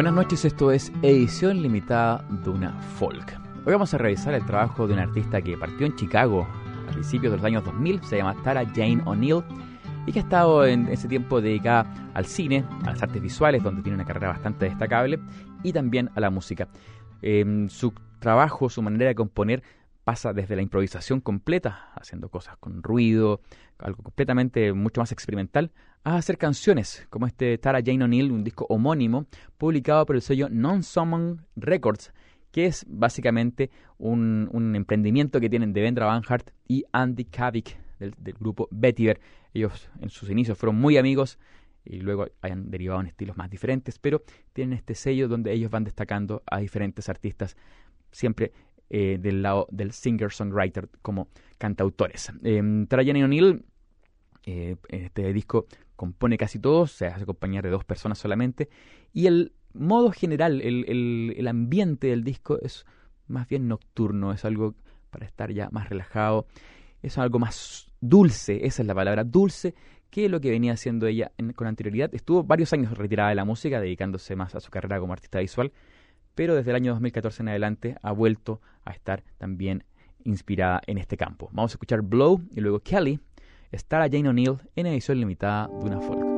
Buenas noches, esto es edición limitada de una folk. Hoy vamos a revisar el trabajo de un artista que partió en Chicago a principios de los años 2000, se llama Tara Jane O'Neill y que ha estado en ese tiempo dedicada al cine, a las artes visuales, donde tiene una carrera bastante destacable, y también a la música. Em, su trabajo, su manera de componer pasa desde la improvisación completa, haciendo cosas con ruido, algo completamente mucho más experimental, a hacer canciones, como este Tara Jane O'Neill, un disco homónimo, publicado por el sello Non-Summon Records, que es básicamente un, emprendimiento que tienen de Vendra Van Hart y Andy Kavik del, grupo Vetiver. Ellos en sus inicios fueron muy amigos y luego hayan derivado en estilos más diferentes, pero tienen este sello donde ellos van destacando a diferentes artistas, siempre eh, del lado del singer-songwriter como cantautores. Eh, Tara Jane O'Neill eh, en este disco compone casi todo, se hace acompañar de dos personas solamente, y el modo general, el, el, ambiente del disco es más bien nocturno, es algo para estar ya más relajado, es algo más dulce, esa es la palabra, dulce, que lo que venía haciendo ella con anterioridad. Estuvo varios años retirada de la música, dedicándose más a su carrera como artista visual, pero desde el año 2014 en adelante ha vuelto a estar también inspirada en este campo. Vamos a escuchar Blow y luego Kelly estará Jane O'Neill en edición limitada de una folk.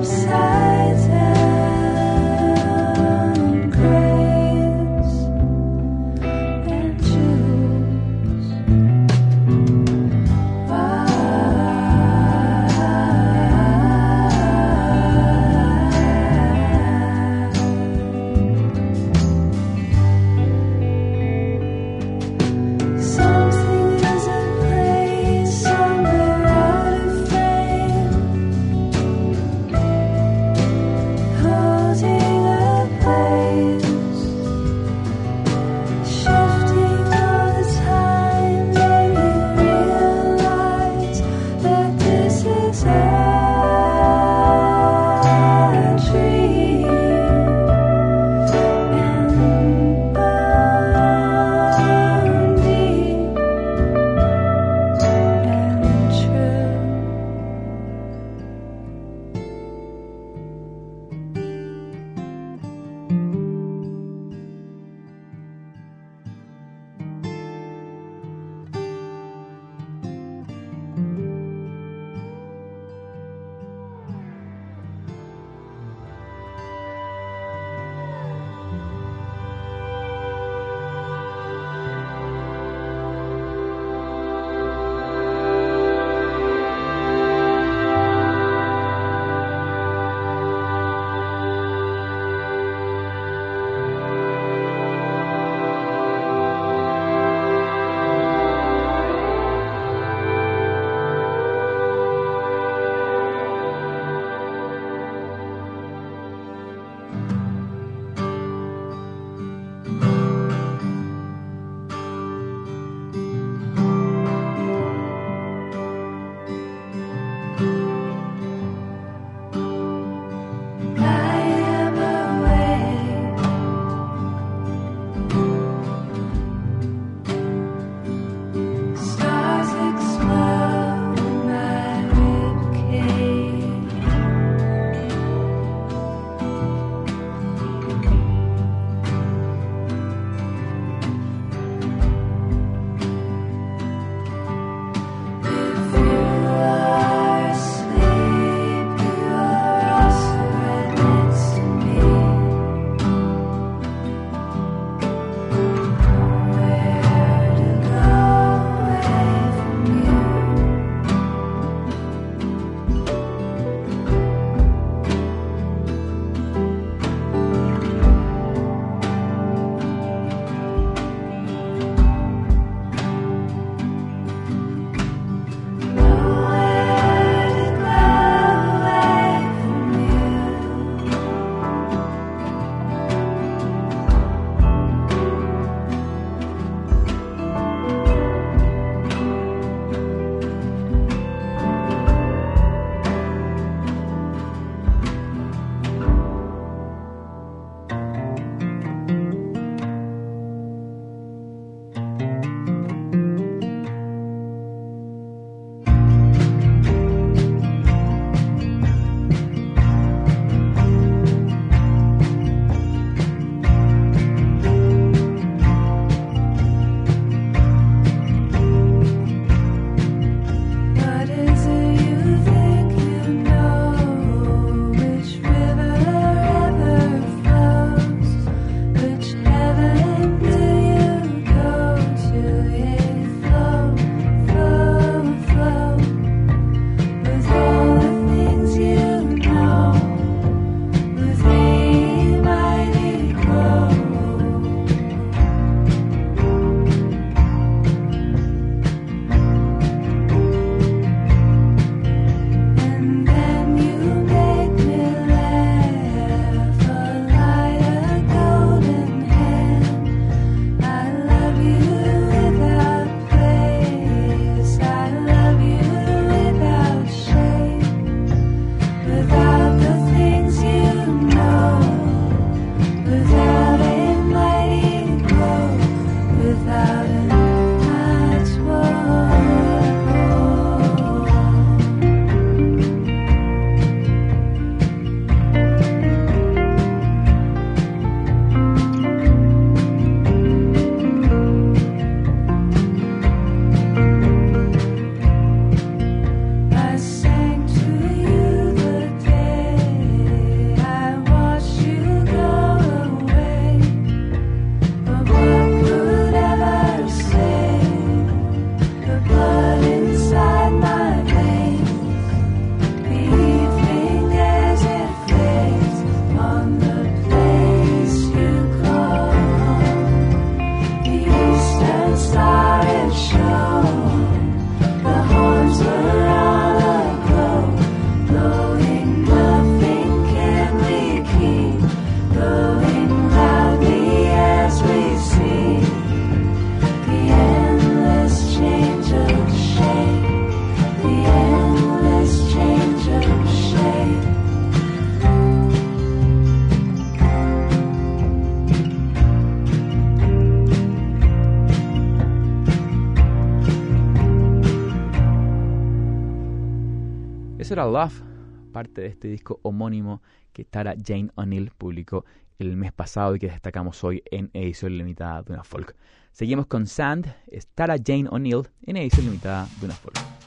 upside. Love, parte de este disco homónimo que Tara Jane O'Neill publicó el mes pasado y que destacamos hoy en edición limitada de una folk. Seguimos con Sand, es Tara Jane O'Neill en edición limitada de una folk.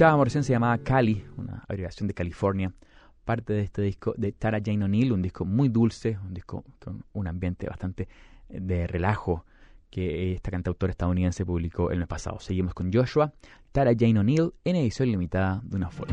Escuchábamos recién se llamaba Cali, una abreviación de California, parte de este disco de Tara Jane O'Neill, un disco muy dulce, un disco con un ambiente bastante eh, de relajo que esta cantautora estadounidense publicó el mes pasado. Seguimos con Joshua, Tara Jane O'Neill en edición limitada de una folk.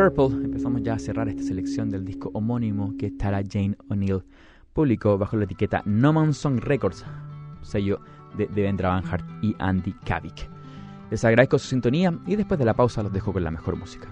Purple empezamos ya a cerrar esta selección del disco homónimo que Tara Jane O'Neill publicó bajo la etiqueta No Man Song Records, sello de Devendra Banhart y Andy Kavik. Les agradezco su sintonía y después de la pausa los dejo con la mejor música.